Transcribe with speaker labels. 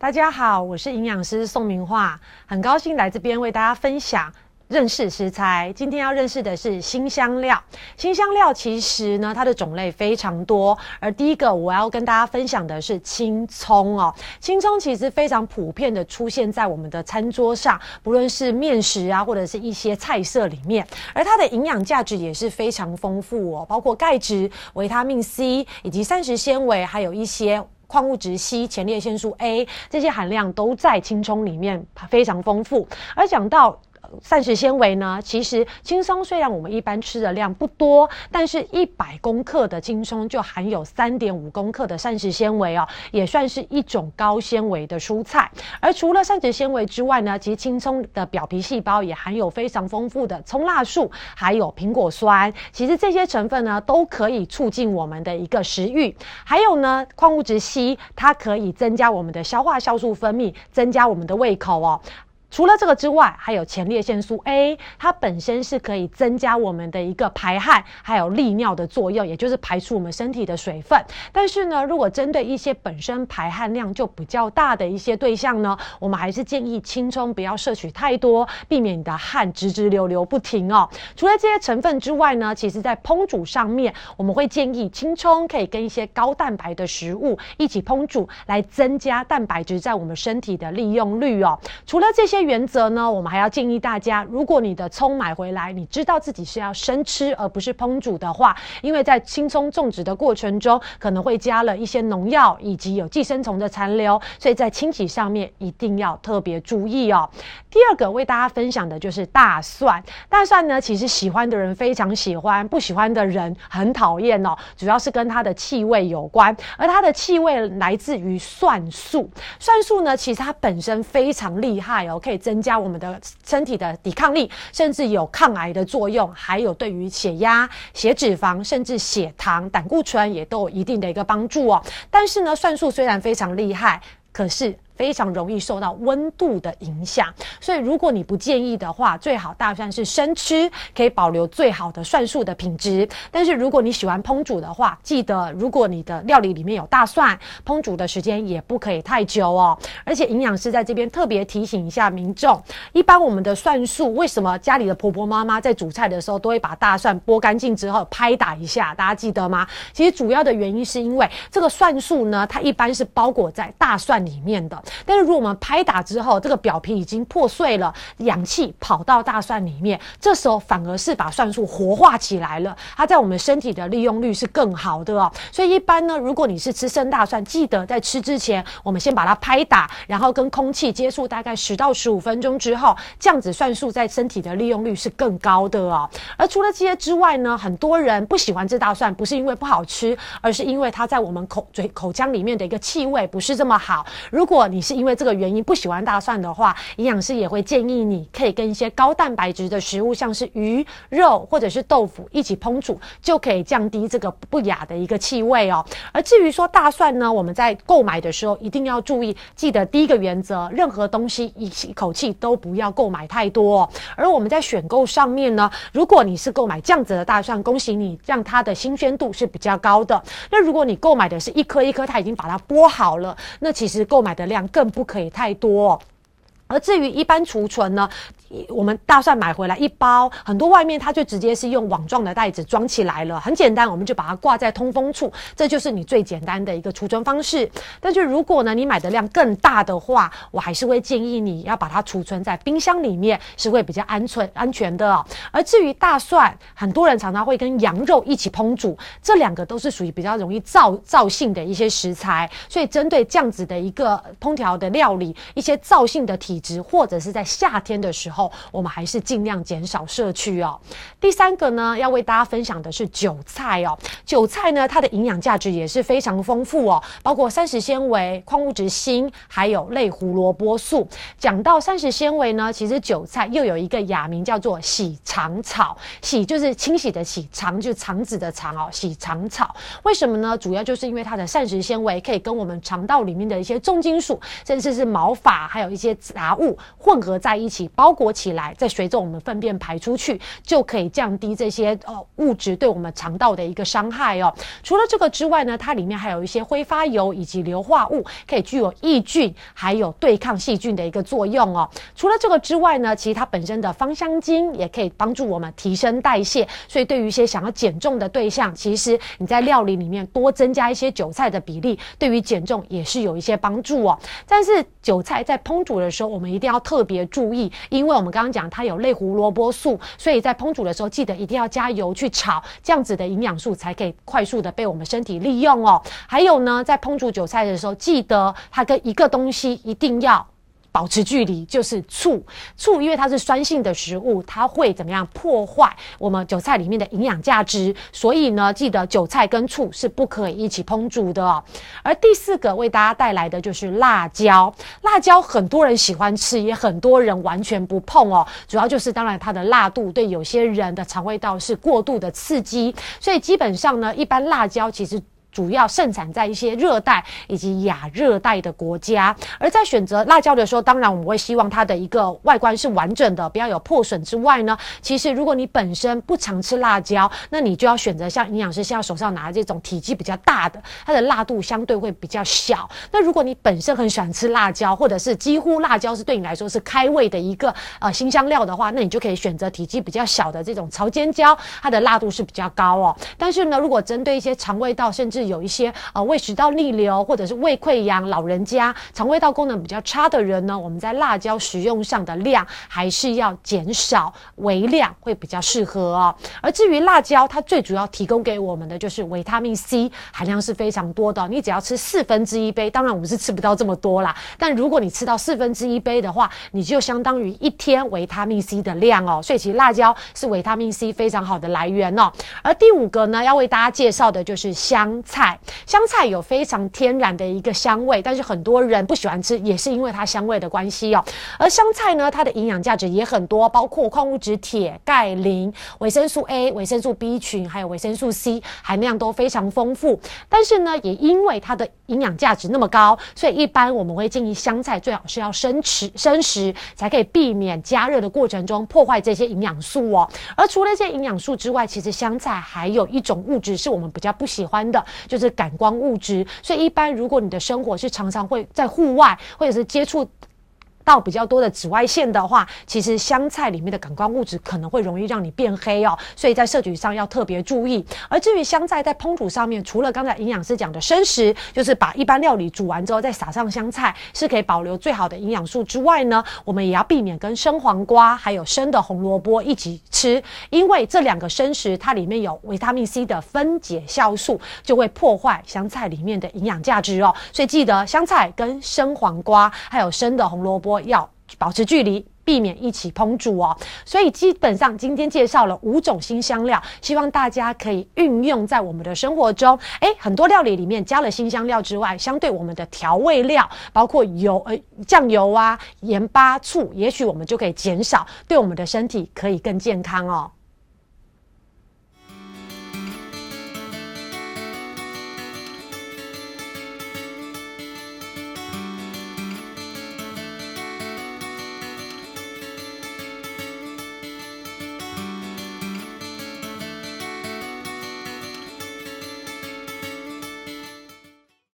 Speaker 1: 大家好，我是营养师宋明化，很高兴来这边为大家分享认识食材。今天要认识的是新香料。新香料其实呢，它的种类非常多。而第一个我要跟大家分享的是青葱哦。青葱其实非常普遍的出现在我们的餐桌上，不论是面食啊，或者是一些菜色里面。而它的营养价值也是非常丰富哦，包括钙质、维他命 C 以及膳食纤维，还有一些。矿物质硒、前列腺素 A 这些含量都在青葱里面非常丰富，而讲到。膳食纤维呢，其实青松虽然我们一般吃的量不多，但是一百公克的青松就含有三点五公克的膳食纤维哦，也算是一种高纤维的蔬菜。而除了膳食纤维之外呢，其实青葱的表皮细胞也含有非常丰富的葱辣素，还有苹果酸。其实这些成分呢，都可以促进我们的一个食欲。还有呢，矿物质硒，它可以增加我们的消化酵素分泌，增加我们的胃口哦。除了这个之外，还有前列腺素 A，它本身是可以增加我们的一个排汗，还有利尿的作用，也就是排出我们身体的水分。但是呢，如果针对一些本身排汗量就比较大的一些对象呢，我们还是建议青葱不要摄取太多，避免你的汗直直流流不停哦。除了这些成分之外呢，其实在烹煮上面，我们会建议青葱可以跟一些高蛋白的食物一起烹煮，来增加蛋白质在我们身体的利用率哦。除了这些。原则呢，我们还要建议大家，如果你的葱买回来，你知道自己是要生吃而不是烹煮的话，因为在青葱种植的过程中，可能会加了一些农药以及有寄生虫的残留，所以在清洗上面一定要特别注意哦。第二个为大家分享的就是大蒜，大蒜呢，其实喜欢的人非常喜欢，不喜欢的人很讨厌哦，主要是跟它的气味有关，而它的气味来自于蒜素，蒜素呢，其实它本身非常厉害哦。可以增加我们的身体的抵抗力，甚至有抗癌的作用，还有对于血压、血脂肪，甚至血糖、胆固醇也都有一定的一个帮助哦。但是呢，算术虽然非常厉害，可是。非常容易受到温度的影响，所以如果你不介意的话，最好大蒜是生吃，可以保留最好的蒜素的品质。但是如果你喜欢烹煮的话，记得如果你的料理里面有大蒜，烹煮的时间也不可以太久哦。而且营养师在这边特别提醒一下民众，一般我们的蒜素为什么家里的婆婆妈妈在煮菜的时候都会把大蒜剥干净之后拍打一下？大家记得吗？其实主要的原因是因为这个蒜素呢，它一般是包裹在大蒜里面的。但是如果我们拍打之后，这个表皮已经破碎了，氧气跑到大蒜里面，这时候反而是把蒜素活化起来了，它在我们身体的利用率是更好的哦。所以一般呢，如果你是吃生大蒜，记得在吃之前，我们先把它拍打，然后跟空气接触大概十到十五分钟之后，这样子蒜素在身体的利用率是更高的哦。而除了这些之外呢，很多人不喜欢吃大蒜，不是因为不好吃，而是因为它在我们口嘴口腔里面的一个气味不是这么好。如果你你是因为这个原因不喜欢大蒜的话，营养师也会建议你可以跟一些高蛋白质的食物，像是鱼肉或者是豆腐一起烹煮，就可以降低这个不雅的一个气味哦。而至于说大蒜呢，我们在购买的时候一定要注意，记得第一个原则，任何东西一一口气都不要购买太多。而我们在选购上面呢，如果你是购买这样子的大蒜，恭喜你，让它的新鲜度是比较高的。那如果你购买的是一颗一颗，它已经把它剥好了，那其实购买的量。更不可以太多，而至于一般储存呢？我们大蒜买回来一包，很多外面它就直接是用网状的袋子装起来了，很简单，我们就把它挂在通风处，这就是你最简单的一个储存方式。但是如果呢你买的量更大的话，我还是会建议你要把它储存在冰箱里面，是会比较安全安全的哦。而至于大蒜，很多人常常会跟羊肉一起烹煮，这两个都是属于比较容易燥燥性的一些食材，所以针对这样子的一个烹调的料理，一些燥性的体质，或者是在夏天的时候。我们还是尽量减少摄取哦。第三个呢，要为大家分享的是韭菜哦。韭菜呢，它的营养价值也是非常丰富哦，包括膳食纤维、矿物质锌，还有类胡萝卜素。讲到膳食纤维呢，其实韭菜又有一个雅名叫做洗肠草，洗就是清洗的洗，肠就是肠子的肠哦，洗肠草。为什么呢？主要就是因为它的膳食纤维可以跟我们肠道里面的一些重金属，甚至是毛发，还有一些杂物混合在一起，包裹。起来，再随着我们粪便排出去，就可以降低这些呃物质对我们肠道的一个伤害哦。除了这个之外呢，它里面还有一些挥发油以及硫化物，可以具有抑菌还有对抗细菌的一个作用哦。除了这个之外呢，其实它本身的芳香精也可以帮助我们提升代谢，所以对于一些想要减重的对象，其实你在料理里面多增加一些韭菜的比例，对于减重也是有一些帮助哦。但是韭菜在烹煮的时候，我们一定要特别注意，因为我们刚刚讲它有类胡萝卜素，所以在烹煮的时候记得一定要加油去炒，这样子的营养素才可以快速的被我们身体利用哦。还有呢，在烹煮韭菜的时候，记得它跟一个东西一定要。保持距离就是醋，醋因为它是酸性的食物，它会怎么样破坏我们韭菜里面的营养价值？所以呢，记得韭菜跟醋是不可以一起烹煮的。而第四个为大家带来的就是辣椒，辣椒很多人喜欢吃，也很多人完全不碰哦。主要就是当然它的辣度对有些人的肠胃道是过度的刺激，所以基本上呢，一般辣椒其实。主要盛产在一些热带以及亚热带的国家，而在选择辣椒的时候，当然我们会希望它的一个外观是完整的，不要有破损之外呢，其实如果你本身不常吃辣椒，那你就要选择像营养师现在手上拿的这种体积比较大的，它的辣度相对会比较小。那如果你本身很喜欢吃辣椒，或者是几乎辣椒是对你来说是开胃的一个呃新香料的话，那你就可以选择体积比较小的这种潮尖椒，它的辣度是比较高哦。但是呢，如果针对一些肠胃道甚至有一些呃胃食道逆流或者是胃溃疡、老人家肠胃道功能比较差的人呢，我们在辣椒食用上的量还是要减少，微量会比较适合哦。而至于辣椒，它最主要提供给我们的就是维他命 C 含量是非常多的。你只要吃四分之一杯，当然我们是吃不到这么多啦，但如果你吃到四分之一杯的话，你就相当于一天维他命 C 的量哦。所以其实辣椒是维他命 C 非常好的来源哦。而第五个呢，要为大家介绍的就是香菜。香菜有非常天然的一个香味，但是很多人不喜欢吃，也是因为它香味的关系哦。而香菜呢，它的营养价值也很多，包括矿物质铁、钙、磷、维生素 A、维生素 B 群，还有维生素 C 含量都非常丰富。但是呢，也因为它的营养价值那么高，所以一般我们会建议香菜最好是要生吃生食，才可以避免加热的过程中破坏这些营养素哦。而除了这些营养素之外，其实香菜还有一种物质是我们比较不喜欢的，就是感光物质。所以一般如果你的生活是常常会在户外或者是接触。到比较多的紫外线的话，其实香菜里面的感光物质可能会容易让你变黑哦，所以在摄取上要特别注意。而至于香菜在烹煮上面，除了刚才营养师讲的生食，就是把一般料理煮完之后再撒上香菜，是可以保留最好的营养素之外呢，我们也要避免跟生黄瓜还有生的红萝卜一起吃，因为这两个生食它里面有维他命 C 的分解酵素，就会破坏香菜里面的营养价值哦。所以记得香菜跟生黄瓜还有生的红萝卜。要保持距离，避免一起烹煮哦。所以基本上今天介绍了五种新香料，希望大家可以运用在我们的生活中。诶，很多料理里面加了新香料之外，相对我们的调味料，包括油、呃酱油啊、盐巴、醋，也许我们就可以减少，对我们的身体可以更健康哦。